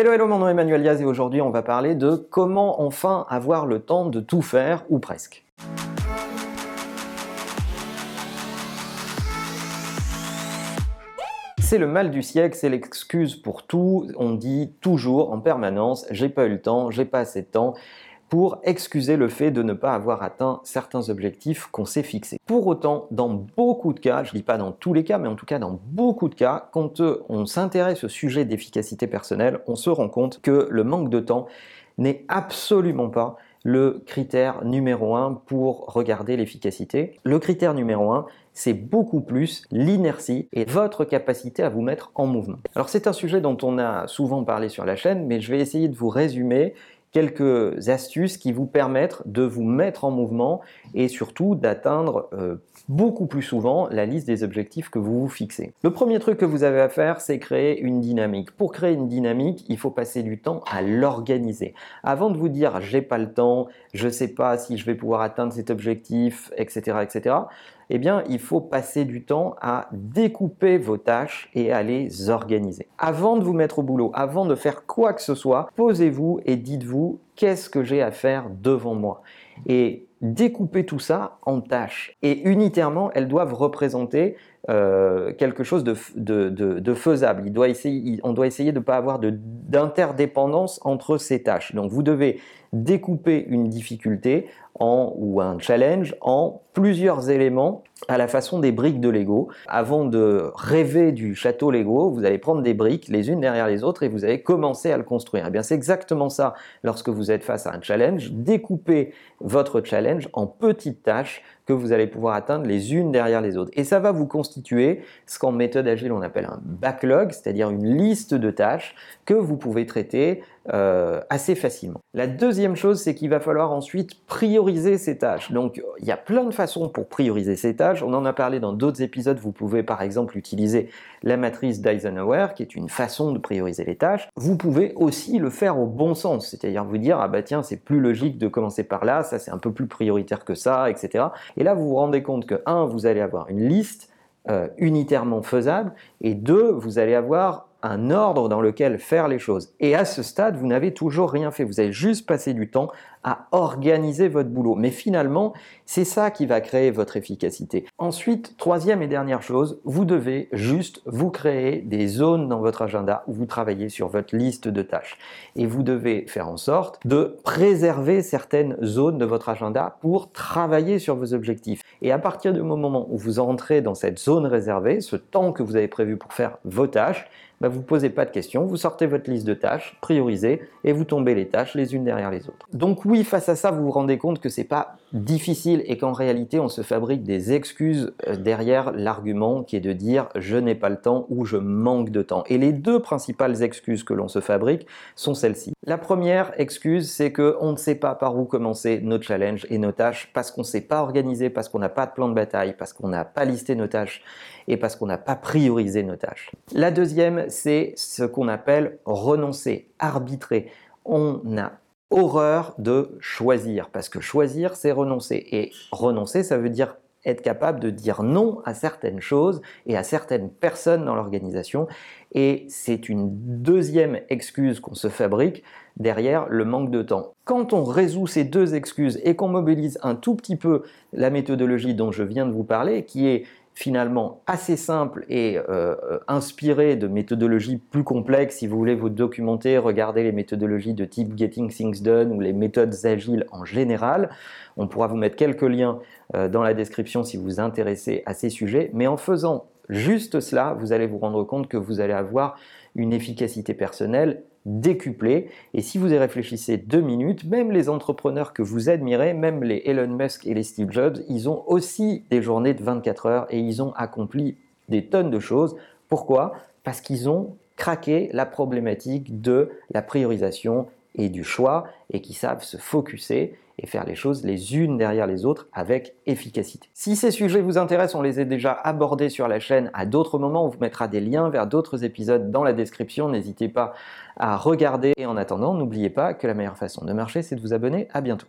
Hello, hello, mon nom est Emmanuel Diaz et aujourd'hui on va parler de comment enfin avoir le temps de tout faire, ou presque. C'est le mal du siècle, c'est l'excuse pour tout. On dit toujours en permanence j'ai pas eu le temps, j'ai pas assez de temps pour excuser le fait de ne pas avoir atteint certains objectifs qu'on s'est fixés. Pour autant, dans beaucoup de cas, je ne dis pas dans tous les cas, mais en tout cas dans beaucoup de cas, quand euh, on s'intéresse au sujet d'efficacité personnelle, on se rend compte que le manque de temps n'est absolument pas le critère numéro un pour regarder l'efficacité. Le critère numéro un, c'est beaucoup plus l'inertie et votre capacité à vous mettre en mouvement. Alors c'est un sujet dont on a souvent parlé sur la chaîne, mais je vais essayer de vous résumer quelques astuces qui vous permettent de vous mettre en mouvement et surtout d'atteindre euh, beaucoup plus souvent la liste des objectifs que vous vous fixez. Le premier truc que vous avez à faire, c'est créer une dynamique. Pour créer une dynamique, il faut passer du temps à l'organiser. Avant de vous dire j'ai pas le temps, je sais pas si je vais pouvoir atteindre cet objectif, etc., etc., eh bien, il faut passer du temps à découper vos tâches et à les organiser. Avant de vous mettre au boulot, avant de faire quoi que ce soit, posez-vous et dites-vous qu'est-ce que j'ai à faire devant moi? Et découpez tout ça en tâches. Et unitairement, elles doivent représenter euh, quelque chose de, faisable. On doit essayer de ne pas avoir d'interdépendance entre ces tâches. Donc vous devez découper une difficulté en, ou un challenge en plusieurs éléments à la façon des briques de Lego. Avant de rêver du château Lego, vous allez prendre des briques les unes derrière les autres et vous allez commencer à le construire. Eh bien c'est exactement ça lorsque vous êtes face à un challenge. Découpez votre challenge en petites tâches que vous allez pouvoir atteindre les unes derrière les autres. Et ça va vous constituer ce qu'en méthode agile on appelle un backlog, c'est-à-dire une liste de tâches que vous pouvez traiter euh, assez facilement. La deuxième chose, c'est qu'il va falloir ensuite prioriser ces tâches. Donc il y a plein de façons pour prioriser ces tâches. On en a parlé dans d'autres épisodes. Vous pouvez par exemple utiliser la matrice d'Eisenhower, qui est une façon de prioriser les tâches. Vous pouvez aussi le faire au bon sens, c'est-à-dire vous dire ah bah tiens c'est plus logique de commencer par là, ça c'est un peu plus prioritaire que ça, etc. Et là, vous vous rendez compte que, un, vous allez avoir une liste euh, unitairement faisable, et deux, vous allez avoir un ordre dans lequel faire les choses. Et à ce stade, vous n'avez toujours rien fait. Vous avez juste passé du temps à organiser votre boulot. Mais finalement, c'est ça qui va créer votre efficacité. Ensuite, troisième et dernière chose, vous devez juste vous créer des zones dans votre agenda où vous travaillez sur votre liste de tâches. Et vous devez faire en sorte de préserver certaines zones de votre agenda pour travailler sur vos objectifs. Et à partir du moment où vous entrez dans cette zone réservée, ce temps que vous avez prévu pour faire vos tâches, bah, vous ne posez pas de questions, vous sortez votre liste de tâches, priorisez, et vous tombez les tâches les unes derrière les autres. Donc oui, face à ça, vous vous rendez compte que c'est pas difficile et qu'en réalité, on se fabrique des excuses euh, derrière l'argument qui est de dire je n'ai pas le temps ou je manque de temps. Et les deux principales excuses que l'on se fabrique sont celles-ci. La première excuse, c'est qu'on ne sait pas par où commencer nos challenges et nos tâches parce qu'on ne s'est pas organisé, parce qu'on n'a pas de plan de bataille, parce qu'on n'a pas listé nos tâches et parce qu'on n'a pas priorisé nos tâches. La deuxième, c'est ce qu'on appelle renoncer, arbitrer. On a horreur de choisir, parce que choisir, c'est renoncer. Et renoncer, ça veut dire être capable de dire non à certaines choses et à certaines personnes dans l'organisation. Et c'est une deuxième excuse qu'on se fabrique derrière le manque de temps. Quand on résout ces deux excuses et qu'on mobilise un tout petit peu la méthodologie dont je viens de vous parler, qui est finalement assez simple et euh, inspiré de méthodologies plus complexes. Si vous voulez vous documenter, regardez les méthodologies de type Getting Things Done ou les méthodes agiles en général. On pourra vous mettre quelques liens euh, dans la description si vous vous intéressez à ces sujets. Mais en faisant juste cela, vous allez vous rendre compte que vous allez avoir une efficacité personnelle décuplé. Et si vous y réfléchissez deux minutes, même les entrepreneurs que vous admirez, même les Elon Musk et les Steve Jobs, ils ont aussi des journées de 24 heures et ils ont accompli des tonnes de choses. Pourquoi? Parce qu'ils ont craqué la problématique de la priorisation et du choix et qui savent se focuser et faire les choses les unes derrière les autres avec efficacité. Si ces sujets vous intéressent, on les a déjà abordés sur la chaîne à d'autres moments. On vous mettra des liens vers d'autres épisodes dans la description. N'hésitez pas à regarder. Et en attendant, n'oubliez pas que la meilleure façon de marcher, c'est de vous abonner. À bientôt.